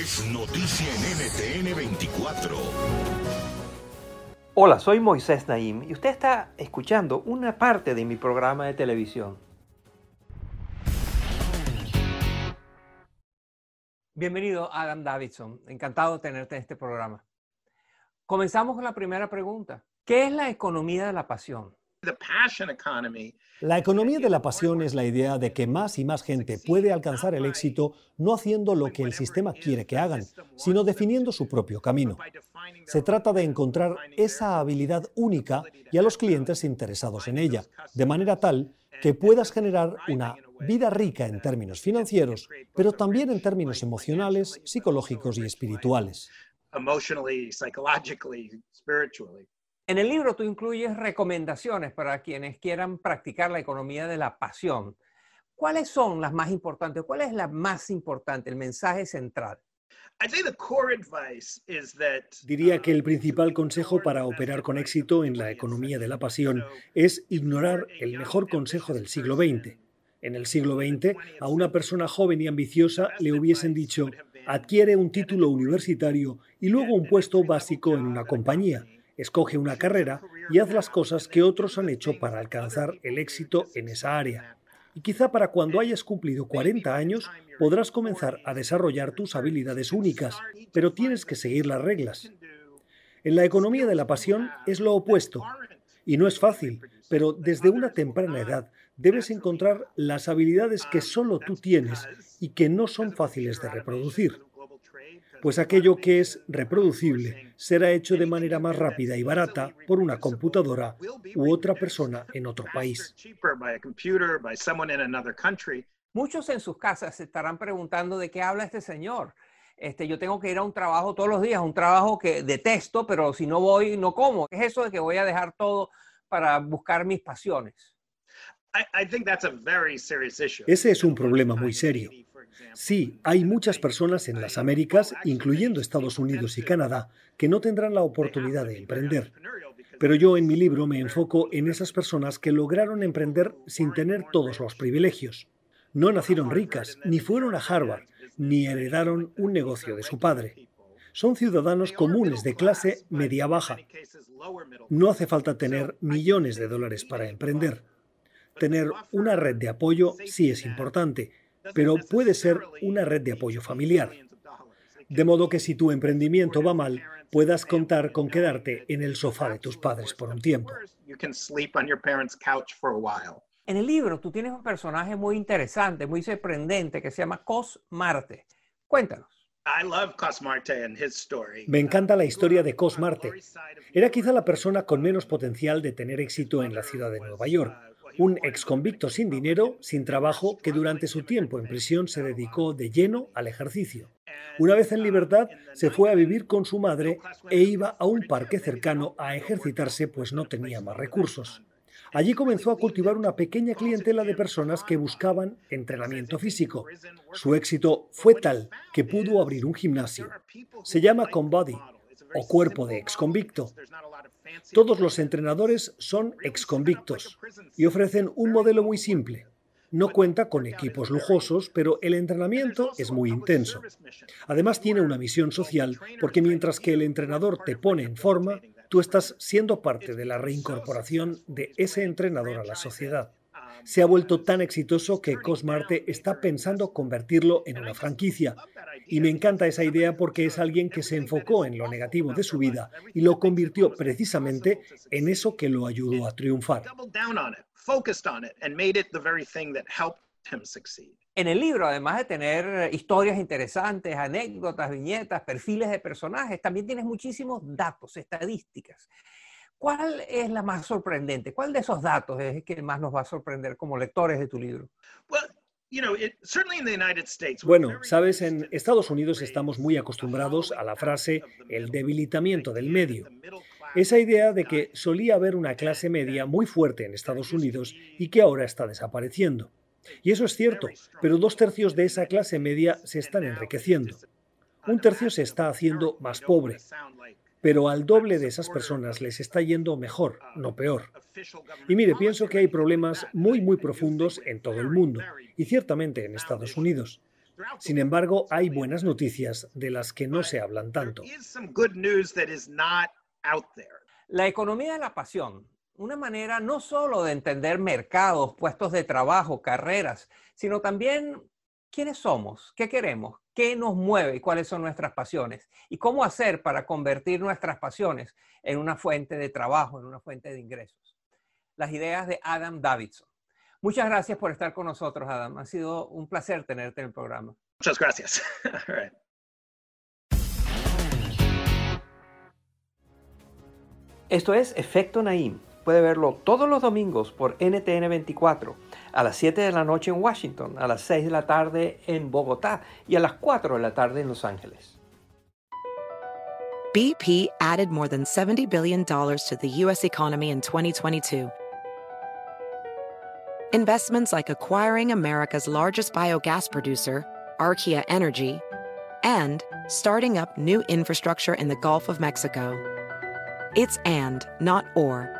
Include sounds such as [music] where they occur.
Es noticia en NTN 24. Hola, soy Moisés Naim y usted está escuchando una parte de mi programa de televisión. Bienvenido, Adam Davidson. Encantado de tenerte en este programa. Comenzamos con la primera pregunta. ¿Qué es la economía de la pasión? La economía de la pasión es la idea de que más y más gente puede alcanzar el éxito no haciendo lo que el sistema quiere que hagan, sino definiendo su propio camino. Se trata de encontrar esa habilidad única y a los clientes interesados en ella, de manera tal que puedas generar una vida rica en términos financieros, pero también en términos emocionales, psicológicos y espirituales. En el libro tú incluyes recomendaciones para quienes quieran practicar la economía de la pasión. ¿Cuáles son las más importantes? ¿Cuál es la más importante, el mensaje central? Diría que el principal consejo para operar con éxito en la economía de la pasión es ignorar el mejor consejo del siglo XX. En el siglo XX, a una persona joven y ambiciosa le hubiesen dicho, adquiere un título universitario y luego un puesto básico en una compañía escoge una carrera y haz las cosas que otros han hecho para alcanzar el éxito en esa área. Y quizá para cuando hayas cumplido 40 años podrás comenzar a desarrollar tus habilidades únicas, pero tienes que seguir las reglas. En la economía de la pasión es lo opuesto. Y no es fácil, pero desde una temprana edad debes encontrar las habilidades que solo tú tienes y que no son fáciles de reproducir pues aquello que es reproducible será hecho de manera más rápida y barata por una computadora u otra persona en otro país. Muchos en sus casas se estarán preguntando de qué habla este señor. Este, yo tengo que ir a un trabajo todos los días, un trabajo que detesto, pero si no voy, no como. ¿Qué es eso de que voy a dejar todo para buscar mis pasiones? Ese es un problema muy serio. Sí, hay muchas personas en las Américas, incluyendo Estados Unidos y Canadá, que no tendrán la oportunidad de emprender. Pero yo en mi libro me enfoco en esas personas que lograron emprender sin tener todos los privilegios. No nacieron ricas, ni fueron a Harvard, ni heredaron un negocio de su padre. Son ciudadanos comunes de clase media-baja. No hace falta tener millones de dólares para emprender. Tener una red de apoyo sí es importante, pero puede ser una red de apoyo familiar. De modo que si tu emprendimiento va mal, puedas contar con quedarte en el sofá de tus padres por un tiempo. En el libro tú tienes un personaje muy interesante, muy sorprendente, que se llama Cos Marte. Cuéntanos. Me encanta la historia de Cos Marte. Era quizá la persona con menos potencial de tener éxito en la ciudad de Nueva York un exconvicto sin dinero, sin trabajo, que durante su tiempo en prisión se dedicó de lleno al ejercicio. Una vez en libertad, se fue a vivir con su madre e iba a un parque cercano a ejercitarse pues no tenía más recursos. Allí comenzó a cultivar una pequeña clientela de personas que buscaban entrenamiento físico. Su éxito fue tal que pudo abrir un gimnasio. Se llama Conbody o cuerpo de exconvicto. Todos los entrenadores son exconvictos y ofrecen un modelo muy simple. No cuenta con equipos lujosos, pero el entrenamiento es muy intenso. Además tiene una misión social porque mientras que el entrenador te pone en forma, tú estás siendo parte de la reincorporación de ese entrenador a la sociedad. Se ha vuelto tan exitoso que Cosmarte está pensando convertirlo en una franquicia. Y me encanta esa idea porque es alguien que se enfocó en lo negativo de su vida y lo convirtió precisamente en eso que lo ayudó a triunfar. En el libro, además de tener historias interesantes, anécdotas, viñetas, perfiles de personajes, también tienes muchísimos datos, estadísticas. ¿Cuál es la más sorprendente? ¿Cuál de esos datos es el que más nos va a sorprender como lectores de tu libro? Bueno, sabes, en Estados Unidos estamos muy acostumbrados a la frase el debilitamiento del medio. Esa idea de que solía haber una clase media muy fuerte en Estados Unidos y que ahora está desapareciendo. Y eso es cierto, pero dos tercios de esa clase media se están enriqueciendo. Un tercio se está haciendo más pobre pero al doble de esas personas les está yendo mejor, no peor. Y mire, pienso que hay problemas muy, muy profundos en todo el mundo, y ciertamente en Estados Unidos. Sin embargo, hay buenas noticias de las que no se hablan tanto. La economía de la pasión, una manera no solo de entender mercados, puestos de trabajo, carreras, sino también quiénes somos, qué queremos, qué nos mueve y cuáles son nuestras pasiones y cómo hacer para convertir nuestras pasiones en una fuente de trabajo, en una fuente de ingresos. Las ideas de Adam Davidson. Muchas gracias por estar con nosotros, Adam. Ha sido un placer tenerte en el programa. Muchas gracias. [laughs] Esto es Efecto Naim. Puede verlo todos los domingos por NTN 24 a las 7 de la noche en Washington, a las 6 de la tarde en Bogotá y a las 4 de la tarde en Los Ángeles. BP added more than $70 billion to the U.S. economy in 2022. Investments like acquiring America's largest biogas producer, Archaea Energy, and starting up new infrastructure in the Gulf of Mexico. It's and, not or.